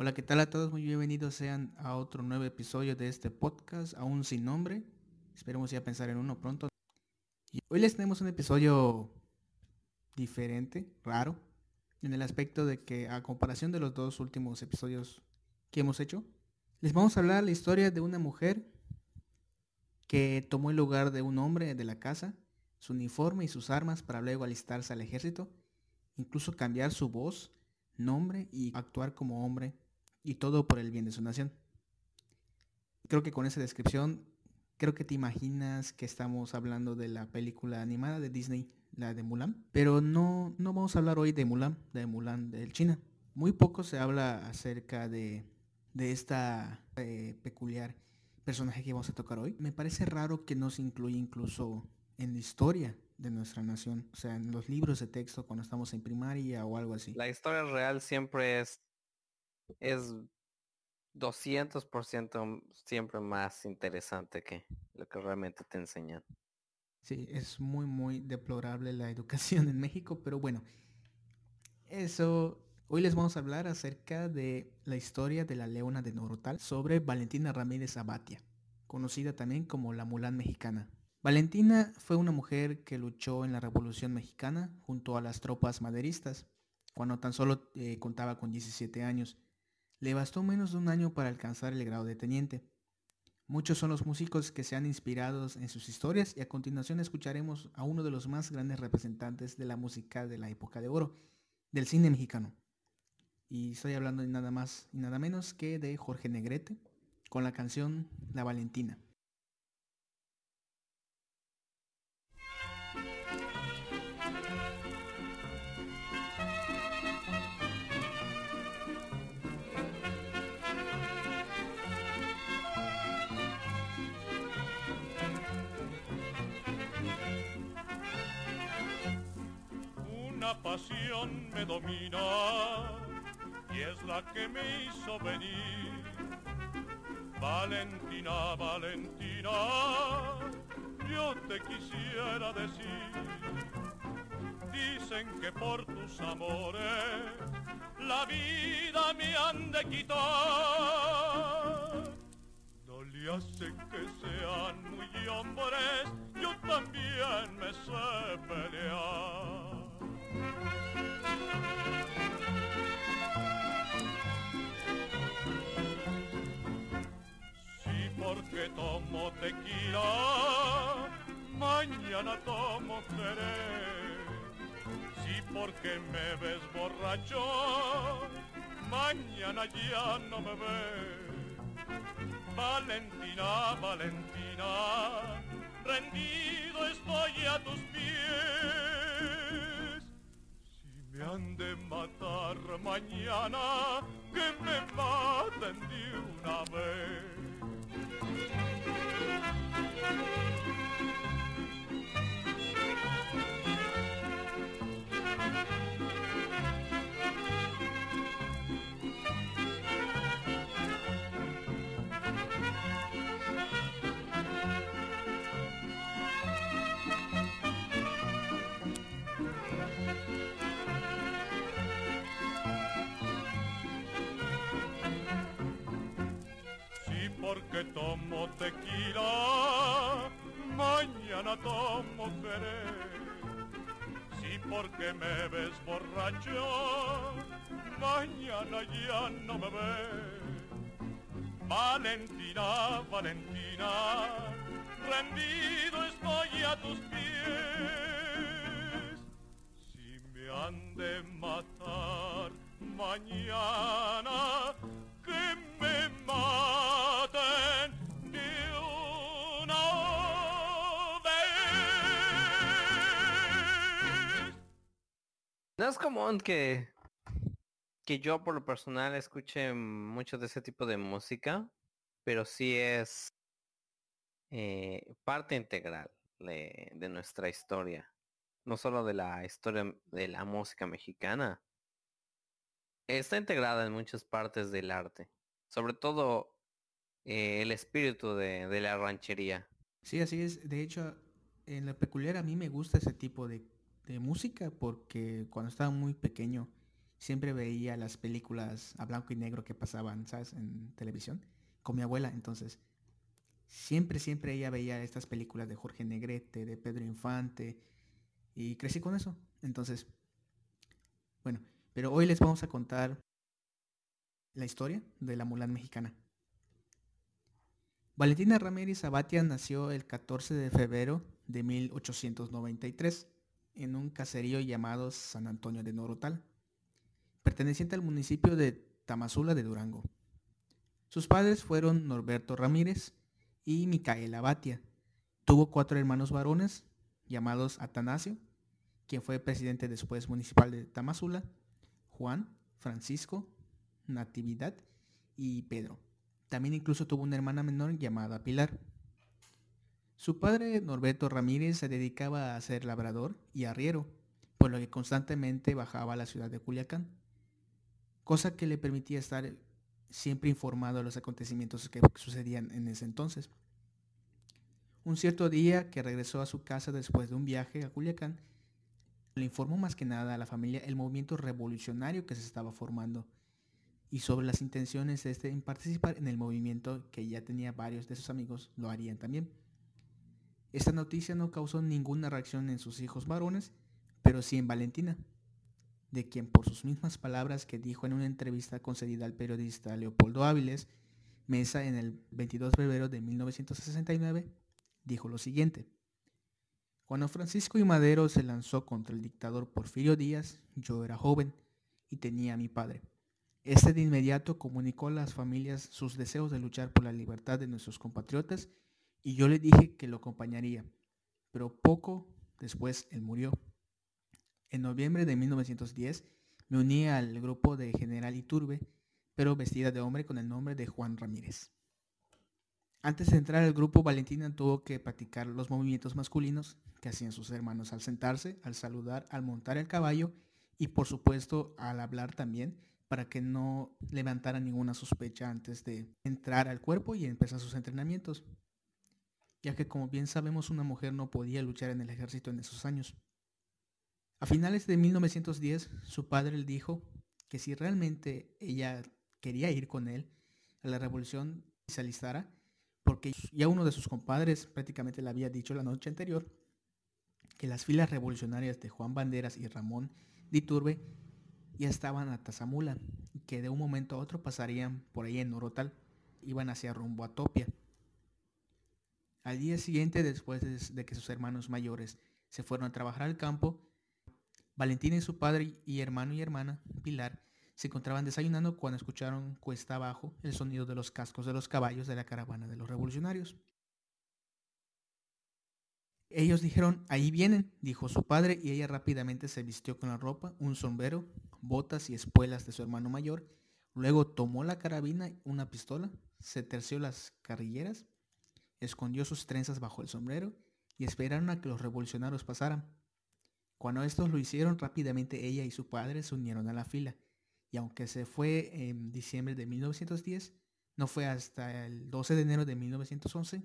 Hola, ¿qué tal a todos? Muy bienvenidos sean a otro nuevo episodio de este podcast, aún sin nombre. Esperemos ya pensar en uno pronto. Y hoy les tenemos un episodio diferente, raro, en el aspecto de que a comparación de los dos últimos episodios que hemos hecho, les vamos a hablar la historia de una mujer que tomó el lugar de un hombre de la casa, su uniforme y sus armas para luego alistarse al ejército, incluso cambiar su voz, nombre y actuar como hombre, y todo por el bien de su nación. Creo que con esa descripción, creo que te imaginas que estamos hablando de la película animada de Disney, la de Mulan, pero no, no vamos a hablar hoy de Mulan, de Mulan del China. Muy poco se habla acerca de, de esta eh, peculiar personaje que vamos a tocar hoy. Me parece raro que no se incluya incluso en la historia de nuestra nación, o sea, en los libros de texto cuando estamos en primaria o algo así. La historia real siempre es es 200% siempre más interesante que lo que realmente te enseñan. Sí, es muy, muy deplorable la educación en México, pero bueno, eso, hoy les vamos a hablar acerca de la historia de la leona de Norotal sobre Valentina Ramírez Abatia, conocida también como la Mulán mexicana. Valentina fue una mujer que luchó en la Revolución Mexicana junto a las tropas maderistas, cuando tan solo eh, contaba con 17 años. Le bastó menos de un año para alcanzar el grado de teniente. Muchos son los músicos que se han inspirado en sus historias y a continuación escucharemos a uno de los más grandes representantes de la música de la época de oro, del cine mexicano. Y estoy hablando de nada más y nada menos que de Jorge Negrete con la canción La Valentina. Pasión me domina y es la que me hizo venir. Valentina, Valentina, yo te quisiera decir. Dicen que por tus amores la vida me han de quitar. No le hace que sean muy hombres, yo también me sé pelear. Porque tomo tequila, mañana tomo querer. Sí, porque me ves borracho, mañana ya no me ves. Valentina, Valentina, rendido estoy a tus pies me han de matar mañana, que me maten de una vez. Porque tomo mañana tomo. Sí, porque me ves borracho, mañana ya no me ves. Valentina, Valentina, rendido estoy a tus pies. Si me han de matar mañana, Es común que, que yo por lo personal escuche mucho de ese tipo de música, pero sí es eh, parte integral de, de nuestra historia. No solo de la historia de la música mexicana, está integrada en muchas partes del arte, sobre todo eh, el espíritu de, de, la ranchería. Sí, así es. De hecho, en la peculiar a mí me gusta ese tipo de, de, música porque cuando estaba muy pequeño siempre veía las películas a blanco y negro que pasaban, ¿sabes? En televisión con mi abuela. Entonces, siempre, siempre ella veía estas películas de Jorge Negrete, de Pedro Infante, y crecí con eso. Entonces, bueno, pero hoy les vamos a contar la historia de la Mulan mexicana. Valentina Ramírez Abatia nació el 14 de febrero de 1893 en un caserío llamado San Antonio de Norotal, perteneciente al municipio de Tamazula de Durango. Sus padres fueron Norberto Ramírez y Micaela Abatia. Tuvo cuatro hermanos varones llamados Atanasio, quien fue presidente después municipal de Tamazula, Juan, Francisco, Natividad y Pedro. También incluso tuvo una hermana menor llamada Pilar. Su padre, Norberto Ramírez, se dedicaba a ser labrador y arriero, por lo que constantemente bajaba a la ciudad de Culiacán, cosa que le permitía estar siempre informado de los acontecimientos que sucedían en ese entonces. Un cierto día que regresó a su casa después de un viaje a Culiacán, le informó más que nada a la familia el movimiento revolucionario que se estaba formando y sobre las intenciones de este en participar en el movimiento que ya tenía varios de sus amigos lo harían también. Esta noticia no causó ninguna reacción en sus hijos varones, pero sí en Valentina, de quien por sus mismas palabras que dijo en una entrevista concedida al periodista Leopoldo Áviles Mesa en el 22 de febrero de 1969, dijo lo siguiente. Cuando Francisco y Madero se lanzó contra el dictador Porfirio Díaz, yo era joven y tenía a mi padre. Este de inmediato comunicó a las familias sus deseos de luchar por la libertad de nuestros compatriotas y yo le dije que lo acompañaría. Pero poco después él murió. En noviembre de 1910 me uní al grupo de General Iturbe, pero vestida de hombre con el nombre de Juan Ramírez. Antes de entrar al grupo, Valentina tuvo que practicar los movimientos masculinos que hacían sus hermanos al sentarse, al saludar, al montar el caballo y por supuesto al hablar también para que no levantara ninguna sospecha antes de entrar al cuerpo y empezar sus entrenamientos, ya que como bien sabemos una mujer no podía luchar en el ejército en esos años. A finales de 1910, su padre le dijo que si realmente ella quería ir con él a la revolución y se alistara, porque ya uno de sus compadres prácticamente le había dicho la noche anterior que las filas revolucionarias de Juan Banderas y Ramón Diturbe ya estaban a Tazamula que de un momento a otro pasarían por ahí en Norotal, iban hacia rumbo a Topia. Al día siguiente, después de que sus hermanos mayores se fueron a trabajar al campo, Valentina y su padre y hermano y hermana, Pilar, se encontraban desayunando cuando escucharon cuesta abajo el sonido de los cascos de los caballos de la caravana de los revolucionarios. Ellos dijeron, ahí vienen, dijo su padre, y ella rápidamente se vistió con la ropa, un sombrero, botas y espuelas de su hermano mayor. Luego tomó la carabina, una pistola, se terció las carrilleras, escondió sus trenzas bajo el sombrero y esperaron a que los revolucionarios pasaran. Cuando estos lo hicieron, rápidamente ella y su padre se unieron a la fila. Y aunque se fue en diciembre de 1910, no fue hasta el 12 de enero de 1911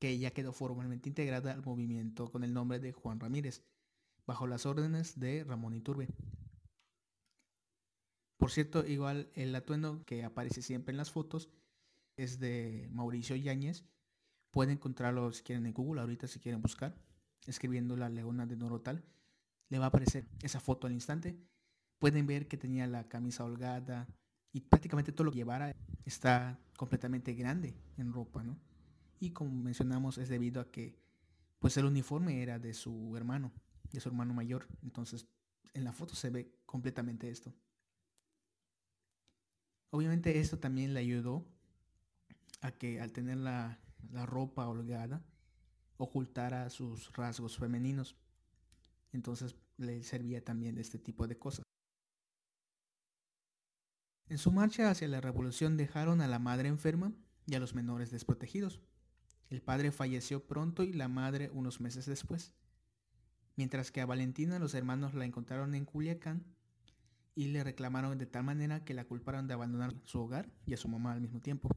que ella quedó formalmente integrada al movimiento con el nombre de Juan Ramírez, bajo las órdenes de Ramón Iturbe. Por cierto, igual el atuendo que aparece siempre en las fotos es de Mauricio Yáñez. Pueden encontrarlo si quieren en Google, ahorita si quieren buscar, escribiendo la leona de Norotal. Le va a aparecer esa foto al instante. Pueden ver que tenía la camisa holgada y prácticamente todo lo que llevara está completamente grande en ropa, ¿no? Y como mencionamos es debido a que pues el uniforme era de su hermano, de su hermano mayor. Entonces en la foto se ve completamente esto. Obviamente esto también le ayudó a que al tener la, la ropa holgada ocultara sus rasgos femeninos. Entonces le servía también de este tipo de cosas. En su marcha hacia la revolución dejaron a la madre enferma y a los menores desprotegidos. El padre falleció pronto y la madre unos meses después. Mientras que a Valentina los hermanos la encontraron en Culiacán y le reclamaron de tal manera que la culparon de abandonar su hogar y a su mamá al mismo tiempo.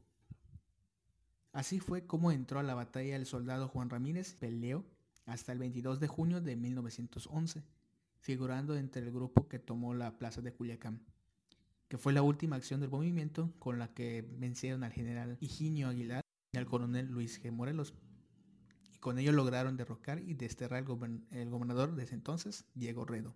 Así fue como entró a la batalla el soldado Juan Ramírez, peleó hasta el 22 de junio de 1911, figurando entre el grupo que tomó la plaza de Culiacán. que fue la última acción del movimiento con la que vencieron al general Higinio Aguilar y al coronel Luis G. Morelos. Y con ello lograron derrocar y desterrar el, gobernador de ese entonces, Diego Redo.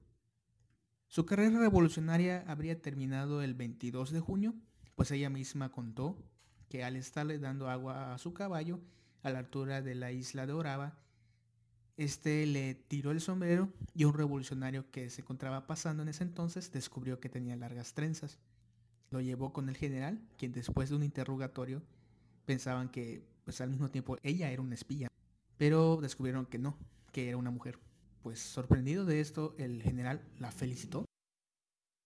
Su carrera revolucionaria habría terminado el 22 de junio, pues ella misma contó que al estarle dando agua a su caballo a la altura de la isla de Orava, este le tiró el sombrero y un revolucionario que se encontraba pasando en ese entonces descubrió que tenía largas trenzas. Lo llevó con el general, quien después de un interrogatorio pensaban que pues al mismo tiempo ella era una espía, pero descubrieron que no, que era una mujer. Pues sorprendido de esto, el general la felicitó,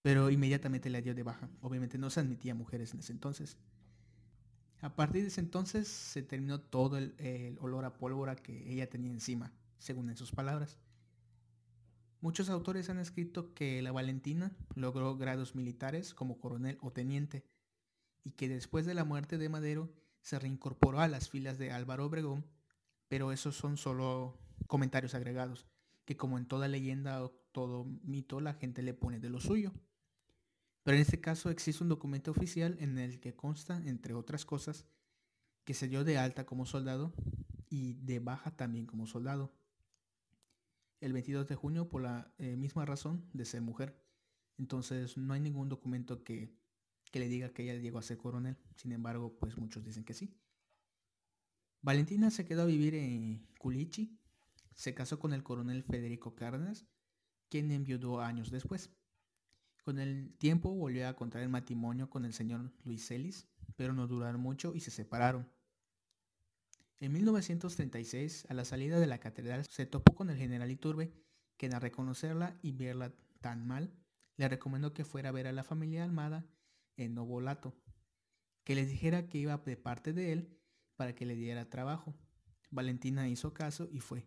pero inmediatamente la dio de baja. Obviamente no se admitía mujeres en ese entonces. A partir de ese entonces se terminó todo el, olor a pólvora que ella tenía encima según en sus palabras. Muchos autores han escrito que la Valentina logró grados militares como coronel o teniente y que después de la muerte de Madero se reincorporó a las filas de Álvaro Obregón, pero esos son solo comentarios agregados, que como en toda leyenda o todo mito la gente le pone de lo suyo. Pero en este caso existe un documento oficial en el que consta, entre otras cosas, que se dio de alta como soldado y de baja también como soldado el 22 de junio por la eh, misma razón de ser mujer. Entonces no hay ningún documento que, que le diga que ella llegó a ser coronel. Sin embargo, pues muchos dicen que sí. Valentina se quedó a vivir en Culichi. Se casó con el coronel Federico Cárdenas, quien enviudó años después. Con el tiempo volvió a contraer matrimonio con el señor Luis Celis, pero no duraron mucho y se separaron. En 1936, a la salida de la catedral, se topó con el general Iturbe, quien al reconocerla y verla tan mal, le recomendó que fuera a ver a la familia Almada en Novolato, que les dijera que iba de parte de él para que le diera trabajo. Valentina hizo caso y fue.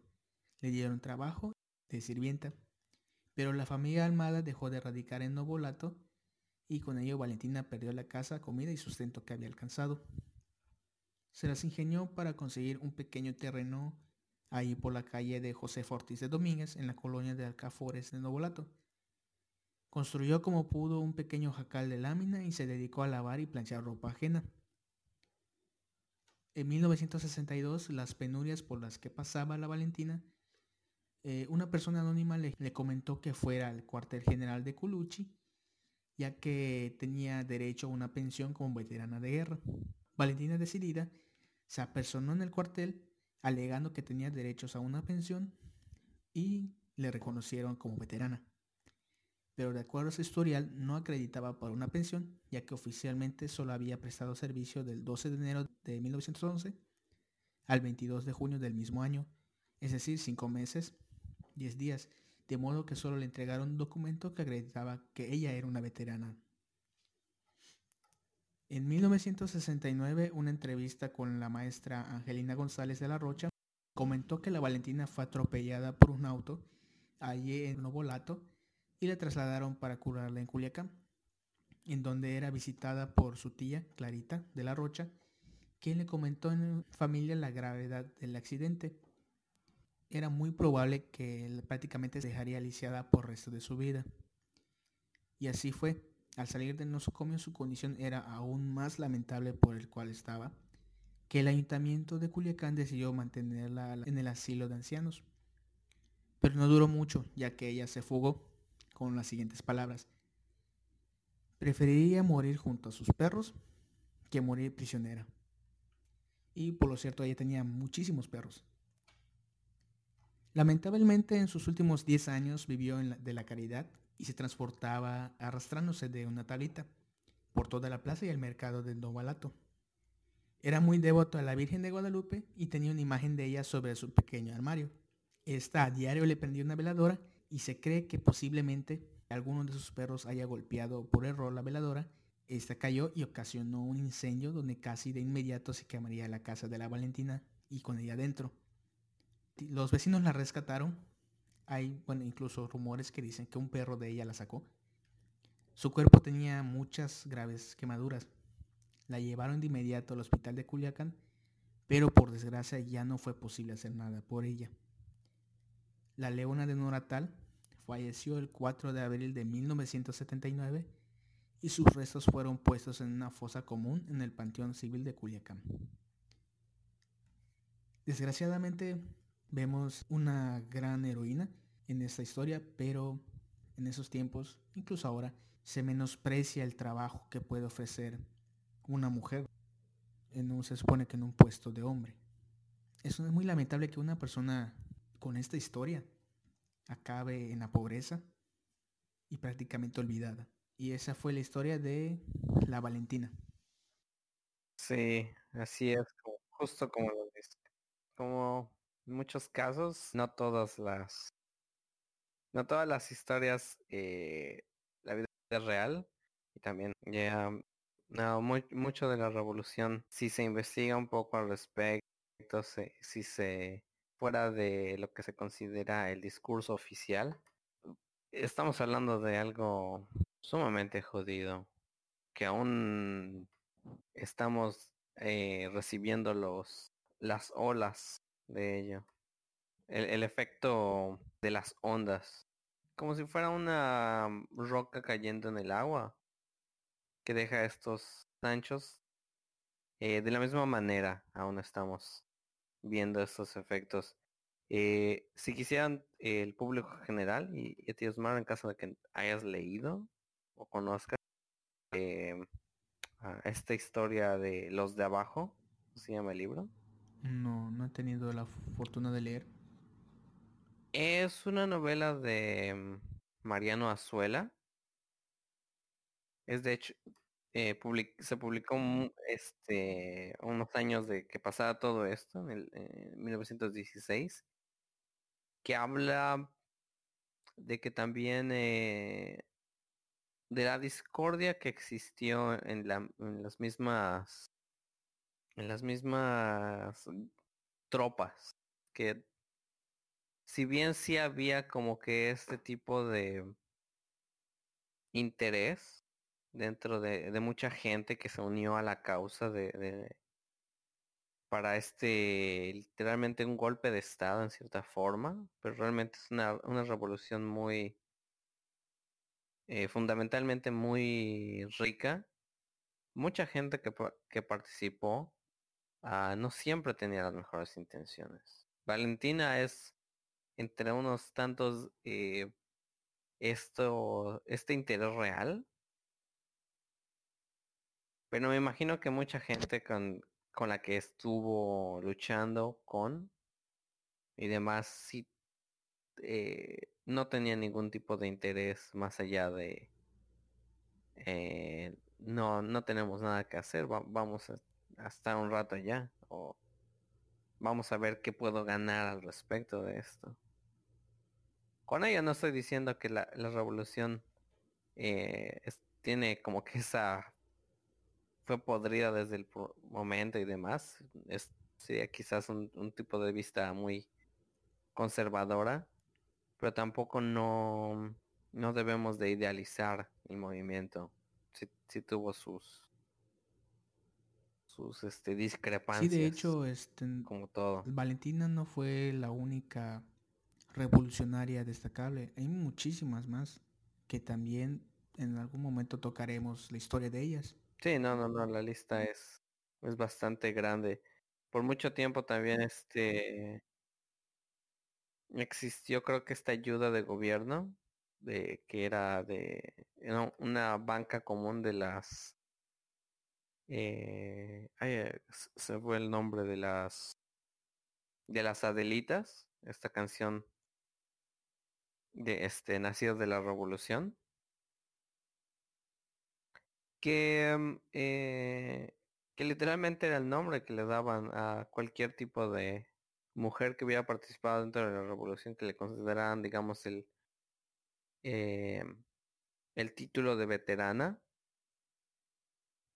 Le dieron trabajo de sirvienta, pero la familia Almada dejó de radicar en Novolato y con ello Valentina perdió la casa, comida y sustento que había alcanzado se las ingenió para conseguir un pequeño terreno ahí por la calle de José Fortis de Domínguez, en la colonia de Alcafores de Novolato. Construyó como pudo un pequeño jacal de lámina y se dedicó a lavar y planchar ropa ajena. En 1962, las penurias por las que pasaba la Valentina, eh, una persona anónima le, comentó que fuera al cuartel general de Culuchi, ya que tenía derecho a una pensión como veterana de guerra. Valentina decidida se apersonó en el cuartel alegando que tenía derechos a una pensión y le reconocieron como veterana. Pero de acuerdo a su historial no acreditaba para una pensión, ya que oficialmente solo había prestado servicio del 12 de enero de 1911 al 22 de junio del mismo año, es decir, cinco meses, 10 días, de modo que solo le entregaron un documento que acreditaba que ella era una veterana en 1969, una entrevista con la maestra Angelina González de la Rocha comentó que la Valentina fue atropellada por un auto allí en Novolato y la trasladaron para curarla en Culiacán, en donde era visitada por su tía Clarita de la Rocha, quien le comentó en familia la gravedad del accidente. Era muy probable que prácticamente se dejaría lisiada por el resto de su vida. Y así fue. Al salir del nosocomio su condición era aún más lamentable por el cual estaba, que el ayuntamiento de Culiacán decidió mantenerla en el asilo de ancianos. Pero no duró mucho, ya que ella se fugó con las siguientes palabras. Preferiría morir junto a sus perros que morir prisionera. Y por lo cierto, ella tenía muchísimos perros. Lamentablemente en sus últimos 10 años vivió en de la caridad y se transportaba arrastrándose de una tablita por toda la plaza y el mercado de Novalato. Era muy devoto a la Virgen de Guadalupe y tenía una imagen de ella sobre su pequeño armario. Esta a diario le prendía una veladora y se cree que posiblemente alguno de sus perros haya golpeado por error la veladora. Esta cayó y ocasionó un incendio donde casi de inmediato se quemaría la casa de la Valentina y con ella dentro. Los vecinos la rescataron hay, bueno, incluso rumores que dicen que un perro de ella la sacó. Su cuerpo tenía muchas graves quemaduras. La llevaron de inmediato al hospital de Culiacán, pero por desgracia ya no fue posible hacer nada por ella. La leona de Noratal falleció el 4 de abril de 1979 y sus restos fueron puestos en una fosa común en el Panteón Civil de Culiacán. Desgraciadamente vemos una gran heroína en esta historia, pero en esos tiempos, incluso ahora, se menosprecia el trabajo que puede ofrecer una mujer en un, se supone que en un puesto de hombre. Es muy lamentable que una persona con esta historia acabe en la pobreza y prácticamente olvidada. Y esa fue la historia de la Valentina. Sí, así es, justo como lo. Como en muchos casos, no todas las, no todas las historias, eh, la vida es real y también ya no, mucho de la revolución, si se investiga un poco al respecto, si se fuera de lo que se considera el discurso oficial, estamos hablando de algo sumamente jodido, que aún estamos eh, recibiendo los las olas de ello. El, el, efecto de las ondas. Como si fuera una roca cayendo en el agua. Que deja estos anchos. Eh, de la misma manera aún estamos viendo estos efectos. Eh, si quisieran el público general y, y ti en caso de que hayas leído o conozcas eh, esta historia de los de abajo, se llama el libro. No, no he tenido la fortuna de leer. Es una novela de mm, Mariano Azuela. Es de hecho, eh, se publicó este, unos años de que pasaba todo esto, en, el, en 1916, que habla de que también eh, de la discordia que existió en, la, en las mismas en las mismas tropas que si bien sí había como que este tipo de interés dentro de, de mucha gente que se unió a la causa de, para este literalmente un golpe de estado en cierta forma pero realmente es una, una revolución muy eh, fundamentalmente muy rica. Mucha gente que, que participó uh, no siempre tenía las mejores intenciones. Valentina es entre unos tantos eh, esto este interés real. Pero me imagino que mucha gente con, con la que estuvo luchando con y demás sí eh, no tenía ningún tipo de interés más allá de eh, no no tenemos nada que hacer Va, vamos a, a, estar un rato allá o vamos a ver qué puedo ganar al respecto de esto con ello no estoy diciendo que la, revolución eh, tiene como que esa fue podrida desde el momento y demás. Es, sería quizás un, un, tipo de vista muy conservadora, pero tampoco no, no debemos de idealizar el movimiento. Si, si tuvo sus sus este discrepancias. Sí, de hecho, este como todo. Valentina no fue la única revolucionaria destacable. Hay muchísimas más que también en algún momento tocaremos la historia de ellas. Sí, no, no, no, la lista es, es bastante grande. Por mucho tiempo también este existió creo que esta ayuda de gobierno de que era de era una banca común de las eh, ay, se fue el nombre de las de las Adelitas, esta canción de este Nacidos de la Revolución. Que, eh, que literalmente era el nombre que le daban a cualquier tipo de mujer que hubiera participado dentro de la revolución que le consideraban digamos el eh, el título de veterana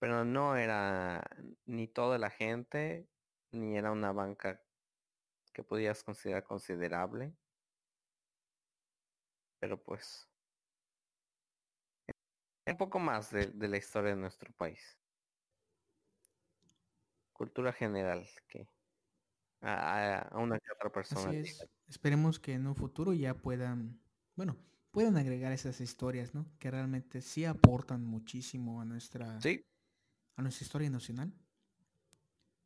pero no era ni toda la gente ni era una banca que podías considerar considerable pero pues un poco más de, de, la historia de nuestro país. Cultura general que a, a una que otra persona. Así es. Esperemos que en un futuro ya puedan, bueno, pueden agregar esas historias, ¿no? Que realmente sí aportan muchísimo a nuestra, Sí, a nuestra historia nacional.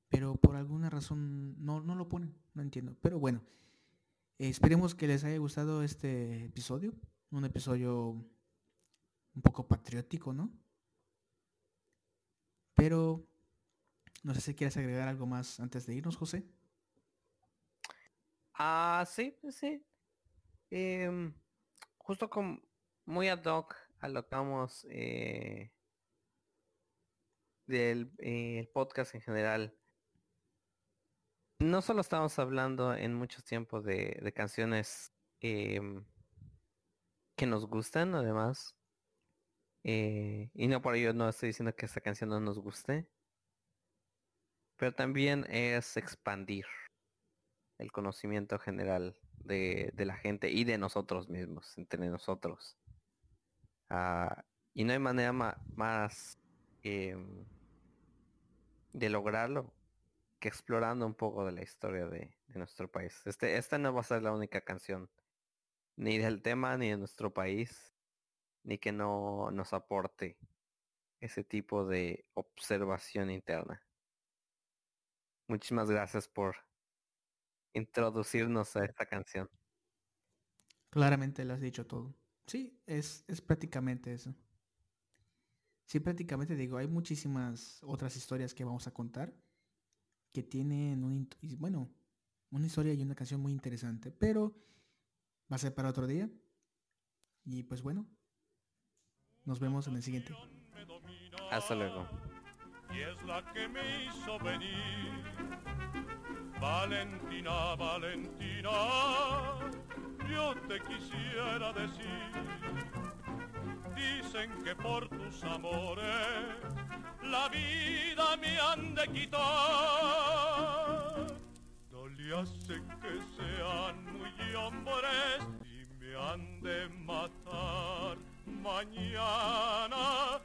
Pero por alguna razón no, no lo ponen, no entiendo. Pero bueno, eh, esperemos que les haya gustado este episodio. Un episodio un poco patriótico, ¿no? Pero no sé si quieres agregar algo más antes de irnos, José. Ah, sí, sí. Em, justo con muy ad hoc alocamos eh, del eh, podcast en general. No solo estamos hablando en muchos tiempos de, canciones em, que nos gustan, además. eh, y no por ello no estoy diciendo que esta canción no nos guste. Pero también es expandir el conocimiento general de, la gente y de nosotros mismos, entre nosotros. Ah, y no hay manera ma- más em, de lograrlo que explorando un poco de la historia de, nuestro país. Este, esta no va a ser la única canción, ni del tema, ni de nuestro país, ni que no nos aporte ese tipo de observación interna. Muchísimas gracias por introducirnos a esta canción. Claramente lo has dicho todo. Sí, es, es prácticamente eso. Sí, prácticamente digo, hay muchísimas otras historias que vamos a contar que tienen un, bueno, una historia y una canción muy interesante, pero va a ser para otro día. Y pues bueno, nos vemos en el siguiente. Hasta luego. y es la que me hizo venir. Valentina, Valentina, yo te quisiera decir. Dicen que por tus amores la vida me han de quitar. No le hace que sean muy hombres y me han de matar mañana.